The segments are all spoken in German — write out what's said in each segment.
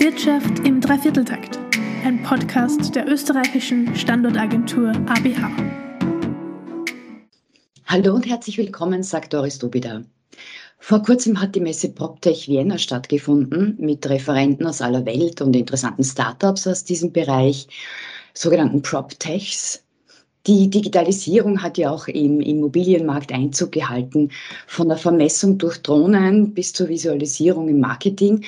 Wirtschaft im Dreivierteltakt, ein Podcast der österreichischen Standortagentur ABH. Hallo und herzlich willkommen, sagt Doris Dubida. Vor kurzem hat die Messe PropTech Vienna stattgefunden mit Referenten aus aller Welt und interessanten Startups aus diesem Bereich, sogenannten PropTechs. Die Digitalisierung hat ja auch im Immobilienmarkt Einzug gehalten, von der Vermessung durch Drohnen bis zur Visualisierung im Marketing.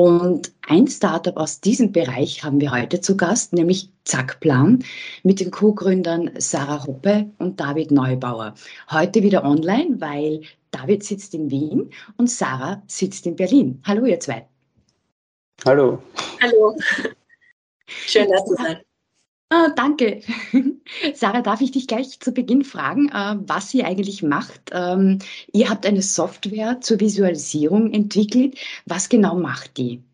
Und ein Startup aus diesem Bereich haben wir heute zu Gast, nämlich Zackplan mit den Co-Gründern Sarah Hoppe und David Neubauer. Heute wieder online, weil David sitzt in Wien und Sarah sitzt in Berlin. Hallo, ihr zwei. Hallo. Hallo. Schön, dass du sein. Ah, danke. Sarah, darf ich dich gleich zu Beginn fragen, äh, was ihr eigentlich macht? Ähm, ihr habt eine Software zur Visualisierung entwickelt. Was genau macht die?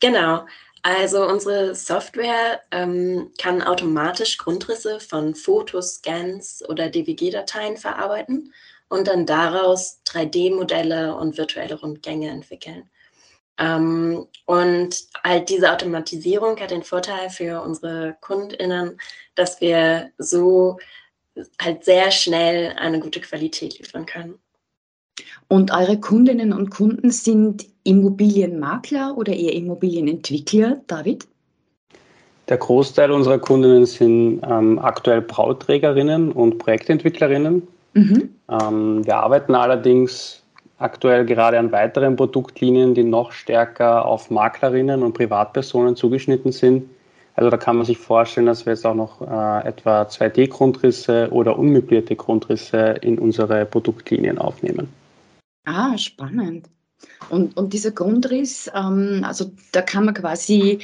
Genau. Also unsere Software ähm, kann automatisch Grundrisse von Fotos, Scans oder DWG-Dateien verarbeiten und dann daraus 3D-Modelle und virtuelle Rundgänge entwickeln. Ähm, und halt diese Automatisierung hat den Vorteil für unsere KundInnen, dass wir so halt sehr schnell eine gute Qualität liefern können. Und eure Kundinnen und Kunden sind Immobilienmakler oder eher Immobilienentwickler, David? Der Großteil unserer Kundinnen sind ähm, aktuell Brauträgerinnen und Projektentwicklerinnen. Mhm. Ähm, wir arbeiten allerdings aktuell gerade an weiteren Produktlinien, die noch stärker auf Maklerinnen und Privatpersonen zugeschnitten sind. Also da kann man sich vorstellen, dass wir jetzt auch noch äh, etwa 2D-Grundrisse oder unmöblierte Grundrisse in unsere Produktlinien aufnehmen. Ah, spannend. Und, und dieser Grundriss, ähm, also da kann man quasi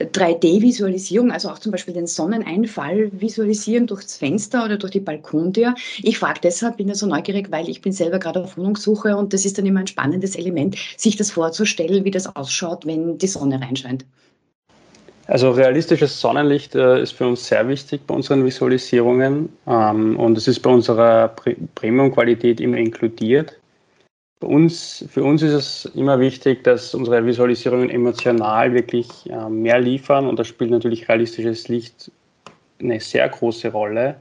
3D-Visualisierung, also auch zum Beispiel den Sonneneinfall visualisieren durchs Fenster oder durch die Balkontür. Ich frage deshalb, bin ja so neugierig, weil ich bin selber gerade auf Wohnungssuche und das ist dann immer ein spannendes Element, sich das vorzustellen, wie das ausschaut, wenn die Sonne reinscheint. Also realistisches Sonnenlicht äh, ist für uns sehr wichtig bei unseren Visualisierungen ähm, und es ist bei unserer Premium-Qualität immer inkludiert. Für uns, für uns ist es immer wichtig, dass unsere Visualisierungen emotional wirklich äh, mehr liefern und da spielt natürlich realistisches Licht eine sehr große Rolle.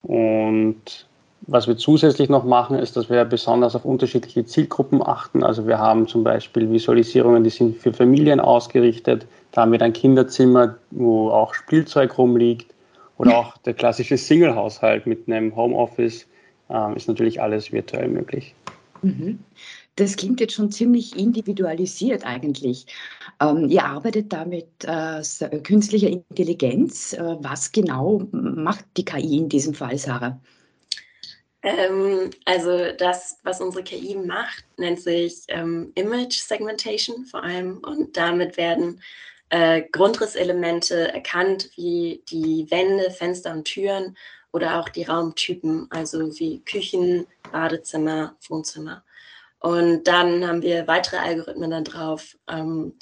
Und was wir zusätzlich noch machen, ist, dass wir besonders auf unterschiedliche Zielgruppen achten. Also wir haben zum Beispiel Visualisierungen, die sind für Familien ausgerichtet. Da haben wir dann Kinderzimmer, wo auch Spielzeug rumliegt. Oder auch der klassische Single-Haushalt mit einem Homeoffice ähm, ist natürlich alles virtuell möglich. Mhm. Das klingt jetzt schon ziemlich individualisiert eigentlich. Ähm, ihr arbeitet da mit äh, künstlicher Intelligenz. Äh, was genau macht die KI in diesem Fall, Sarah? Ähm, also das, was unsere KI macht, nennt sich ähm, Image Segmentation vor allem und damit werden äh, Grundrisselemente erkannt, wie die Wände, Fenster und Türen oder auch die Raumtypen, also wie Küchen, Badezimmer, Wohnzimmer. Und dann haben wir weitere Algorithmen da drauf, ähm,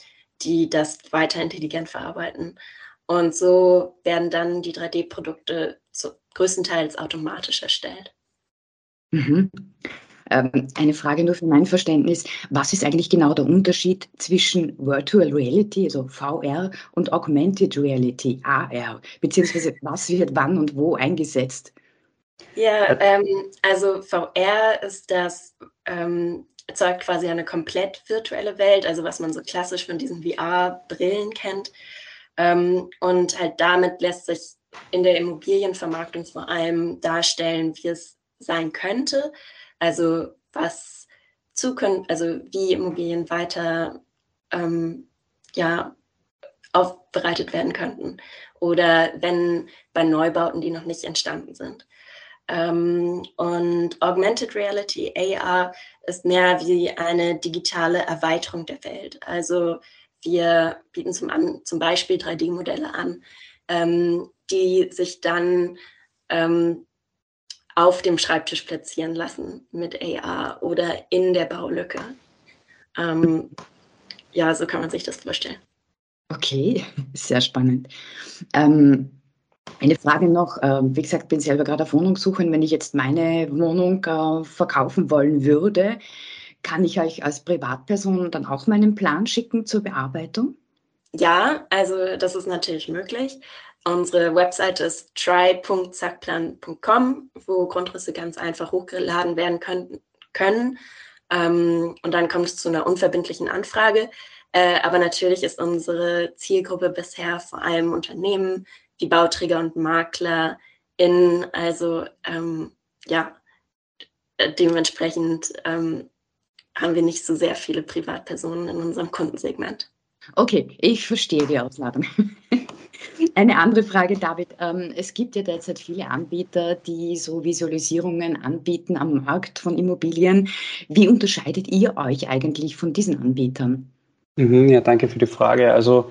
die das weiter intelligent verarbeiten. Und so werden dann die 3D-Produkte größtenteils automatisch erstellt. Mhm. Ähm, eine Frage nur für mein Verständnis. Was ist eigentlich genau der Unterschied zwischen Virtual Reality, also VR, und Augmented Reality, AR? Beziehungsweise was wird wann und wo eingesetzt? Ja, ähm, also VR ist das, ähm, erzeugt quasi eine komplett virtuelle Welt, also was man so klassisch von diesen VR-Brillen kennt. Ähm, und halt damit lässt sich in der Immobilienvermarktung vor allem darstellen, wie es sein könnte. Also was zukünftig, also wie Immobilien weiter ähm, ja, aufbereitet werden könnten. Oder wenn bei Neubauten, die noch nicht entstanden sind. Ähm, und Augmented Reality, AR, ist mehr wie eine digitale Erweiterung der Welt. Also wir bieten zum, an, zum Beispiel 3D-Modelle an, ähm, die sich dann ähm, auf dem Schreibtisch platzieren lassen mit AR oder in der Baulücke. Ähm, ja, so kann man sich das vorstellen. Okay, sehr spannend. Ähm, eine Frage noch, äh, wie gesagt, bin selber gerade auf Wohnungssuche und wenn ich jetzt meine Wohnung äh, verkaufen wollen würde, kann ich euch als Privatperson dann auch meinen Plan schicken zur Bearbeitung? ja, also das ist natürlich möglich. Unsere Webseite ist try.zackplan.com, wo Grundrisse ganz einfach hochgeladen werden können. können. Ähm, und dann kommt es zu einer unverbindlichen Anfrage. Äh, aber natürlich ist unsere Zielgruppe bisher vor allem Unternehmen wie Bauträger und Makler in, also ähm, ja, dementsprechend ähm, haben wir nicht so sehr viele Privatpersonen in unserem Kundensegment. Okay, ich verstehe die Ausladung. Eine andere Frage, David. Ähm, es gibt ja derzeit viele Anbieter, die so Visualisierungen anbieten am Markt von Immobilien. Wie unterscheidet ihr euch eigentlich von diesen Anbietern? Mhm, ja, danke für die Frage. Also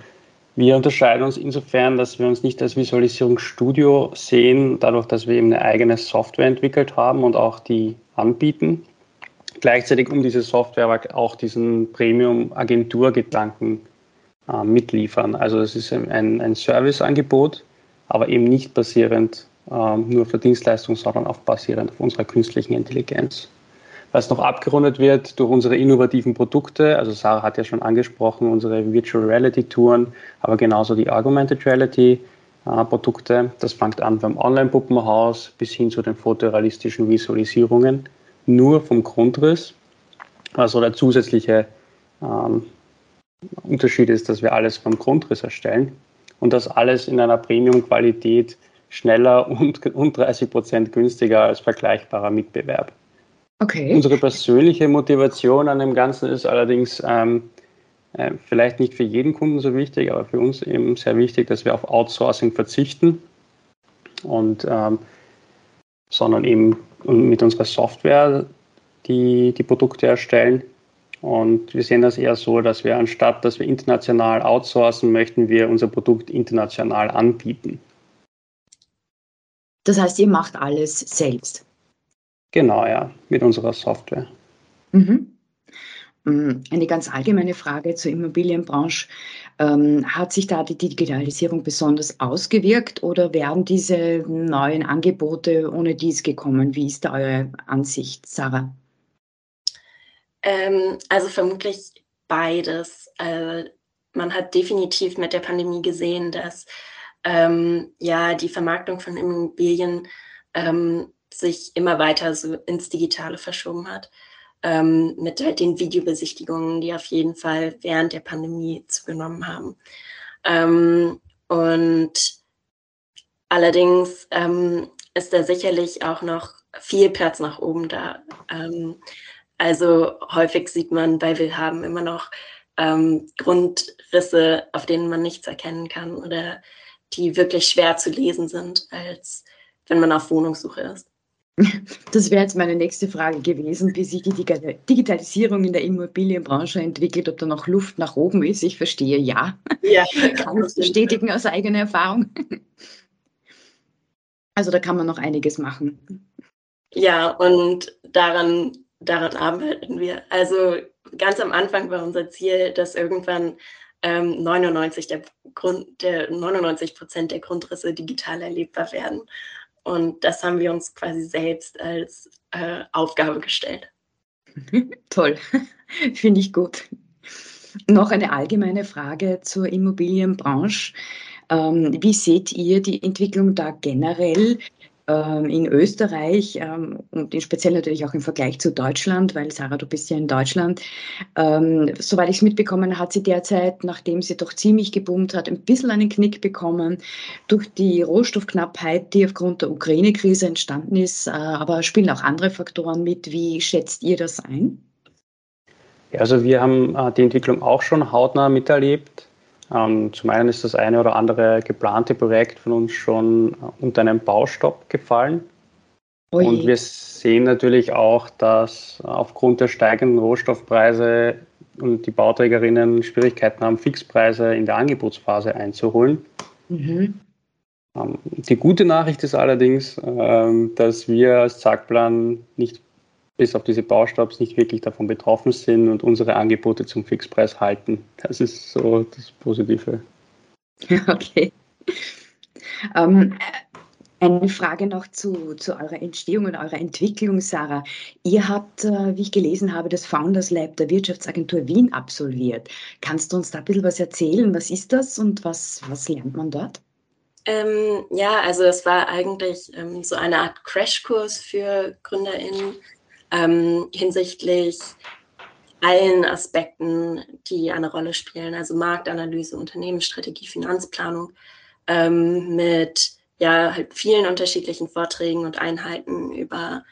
wir unterscheiden uns insofern, dass wir uns nicht als Visualisierungsstudio sehen, dadurch, dass wir eben eine eigene Software entwickelt haben und auch die anbieten. Gleichzeitig um diese Software auch diesen Premium-Agentur-Gedanken äh, mitliefern. Also es ist ein, ein Serviceangebot, aber eben nicht basierend äh, nur für Dienstleistungen, sondern auch basierend auf unserer künstlichen Intelligenz. Was noch abgerundet wird durch unsere innovativen Produkte, also Sarah hat ja schon angesprochen, unsere Virtual Reality Touren, aber genauso die Augmented Reality äh, Produkte. Das fängt an beim Online-Puppenhaus bis hin zu den fotorealistischen Visualisierungen, nur vom Grundriss. Also der zusätzliche ähm, Unterschied ist, dass wir alles vom Grundriss erstellen und das alles in einer Premium-Qualität schneller und, und 30 Prozent günstiger als vergleichbarer Mitbewerb. Okay. Unsere persönliche Motivation an dem Ganzen ist allerdings ähm, äh, vielleicht nicht für jeden Kunden so wichtig, aber für uns eben sehr wichtig, dass wir auf Outsourcing verzichten und ähm, sondern eben mit unserer Software die, die Produkte erstellen und wir sehen das eher so, dass wir anstatt, dass wir international outsourcen, möchten wir unser Produkt international anbieten. Das heißt, ihr macht alles selbst? Genau, ja, mit unserer Software. Mhm. Mm, eine ganz allgemeine Frage zur Immobilienbranche. Ähm, hat sich da die Digitalisierung besonders ausgewirkt oder wären diese neuen Angebote ohne dies gekommen? Wie ist da eure Ansicht, Sarah? Ähm, also vermutlich beides. Äh, man hat definitiv mit der Pandemie gesehen, dass ähm, ja die Vermarktung von Immobilien ähm, sich immer weiter so ins Digitale verschoben hat. Ähm, mit halt den Videobesichtigungen, die auf jeden Fall während der Pandemie zugenommen haben. Ähm, und allerdings ähm, ist da sicherlich auch noch viel Platz nach oben da. Also häufig sieht man bei Willhaben immer noch ähm, Grundrisse, auf denen man nichts erkennen kann oder die wirklich schwer zu lesen sind, als wenn man auf Wohnungssuche ist. Das wäre jetzt meine nächste Frage gewesen, wie sich die Digitalisierung in der Immobilienbranche entwickelt, ob da noch Luft nach oben ist. Ich verstehe ja. Ja, kann ich bestätigen aus eigener Erfahrung. Also da kann man noch einiges machen. Ja, und daran daran arbeiten wir. Also ganz am Anfang war unser Ziel, dass irgendwann ähm, 99 der Grund, der 99 Prozent der Grundrisse digital erlebbar werden. Und das haben wir uns quasi selbst als äh, Aufgabe gestellt. Toll, finde ich gut. Noch eine allgemeine Frage zur Immobilienbranche. Ähm, wie seht ihr die Entwicklung da generell? Ähm, in Österreich ähm, und speziell natürlich auch im Vergleich zu Deutschland, weil Sarah, du bist ja in Deutschland. Ähm, soweit ich es mitbekommen, hat sie derzeit, nachdem sie doch ziemlich geboomt hat, ein bisschen einen Knick bekommen durch die Rohstoffknappheit, die aufgrund der Ukraine-Krise entstanden ist. Äh, aber spielen auch andere Faktoren mit. Wie schätzt ihr das ein? Also wir haben äh, die Entwicklung auch schon hautnah miterlebt. Ähm, zum einen ist das eine oder andere geplante Projekt von uns schon unter einen Baustopp gefallen. Ui. Und wir sehen natürlich auch, dass aufgrund der steigenden Rohstoffpreise und die Bauträgerinnen Schwierigkeiten haben, Fixpreise in der Angebotsphase einzuholen. Mhm. Ähm, die gute Nachricht ist allerdings, ähm, dass wir als Zackplan nicht bis auf diese Baustops nicht wirklich davon betroffen sind und unsere Angebote zum Fixpreis halten. Das ist so das Positive. Okay. Ähm, Eine Frage noch zu, zu eurer Entstehung und eurer Entwicklung, Sarah. Ihr habt, äh, wie ich gelesen habe, das Founders Lab der Wirtschaftsagentur Wien absolviert. Kannst du uns da ein bisschen was erzählen? Was ist das und was, was lernt man dort? Ähm, ja, also es war eigentlich ähm, so eine Art Crashkurs für GründerInnen ähm, hinsichtlich allen Aspekten, die eine Rolle spielen, also Marktanalyse, Unternehmensstrategie, Finanzplanung, ähm, mit ja halt vielen unterschiedlichen Vorträgen und Einheiten über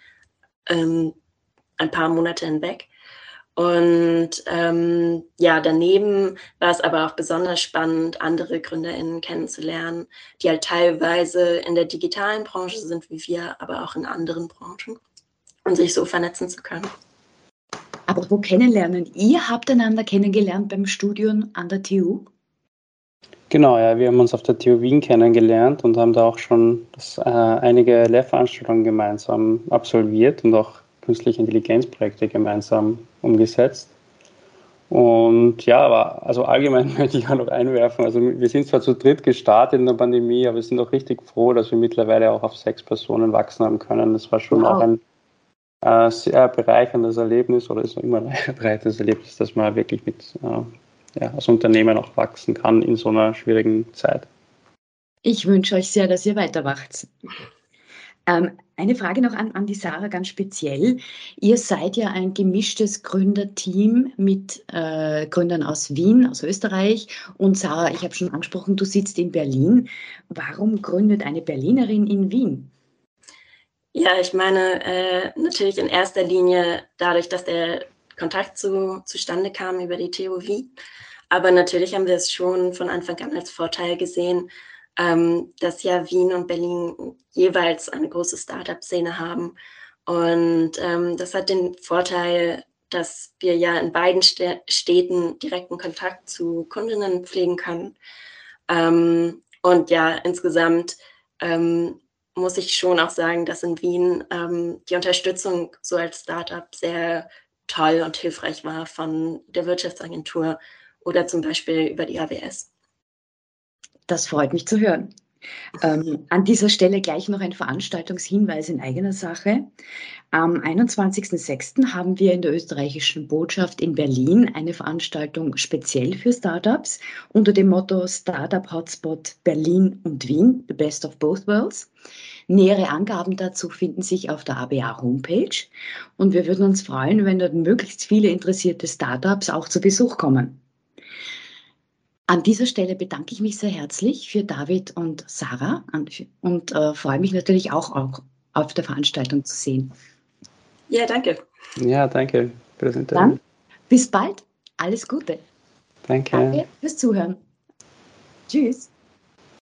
ähm, ein paar Monate hinweg. Und ähm, ja, daneben war es aber auch besonders spannend, andere GründerInnen kennenzulernen, die halt teilweise in der digitalen Branche sind wie wir, aber auch in anderen Branchen und sich so vernetzen zu können. Aber wo kennenlernen? Ihr habt einander kennengelernt beim Studium an der TU? Genau, ja, wir haben uns auf der TU Wien kennengelernt und haben da auch schon das, äh, einige Lehrveranstaltungen gemeinsam absolviert und auch künstliche Intelligenzprojekte gemeinsam umgesetzt. Und ja, aber also allgemein möchte ich auch noch einwerfen, also wir sind zwar zu dritt gestartet in der Pandemie, aber wir sind auch richtig froh, dass wir mittlerweile auch auf sechs Personen wachsen haben können. Das war schon wow. auch ein äh, sehr bereicherndes Erlebnis oder ist immer ein bereicherndes Erlebnis, dass man wirklich mit äh, ja, als Unternehmen auch wachsen kann in so einer schwierigen Zeit. Ich wünsche euch sehr, dass ihr weiter wacht. Ähm, eine Frage noch an, an die Sarah ganz speziell. Ihr seid ja ein gemischtes Gründerteam mit äh, Gründern aus Wien, aus Österreich. Und Sarah, ich habe schon angesprochen, du sitzt in Berlin. Warum gründet eine Berlinerin in Wien? Ja, ich meine, äh, natürlich in erster Linie dadurch, dass der Kontakt zu, zustande kam über die TOV. Aber natürlich haben wir es schon von Anfang an als Vorteil gesehen, ähm, dass ja Wien und Berlin jeweils eine große Startup-Szene haben. Und ähm, das hat den Vorteil, dass wir ja in beiden Städten direkten Kontakt zu Kundinnen pflegen können. Ähm, und ja, insgesamt ähm, muss ich schon auch sagen, dass in Wien ähm, die Unterstützung so als Startup sehr toll und hilfreich war von der Wirtschaftsagentur oder zum Beispiel über die AWS. Das freut mich zu hören. Ähm, an dieser Stelle gleich noch ein Veranstaltungshinweis in eigener Sache. Am 21.06. haben wir in der österreichischen Botschaft in Berlin eine Veranstaltung speziell für Startups unter dem Motto Startup Hotspot Berlin und Wien, the best of both worlds. Nähere Angaben dazu finden sich auf der ABA Homepage und wir würden uns freuen, wenn dort möglichst viele interessierte Startups auch zu Besuch kommen. An dieser Stelle bedanke ich mich sehr herzlich für David und Sarah und, und äh, freue mich natürlich auch, auch auf der Veranstaltung zu sehen. Ja, danke. Ja, danke. Dann bis bald. Alles Gute. Danke. Danke fürs Zuhören. Tschüss.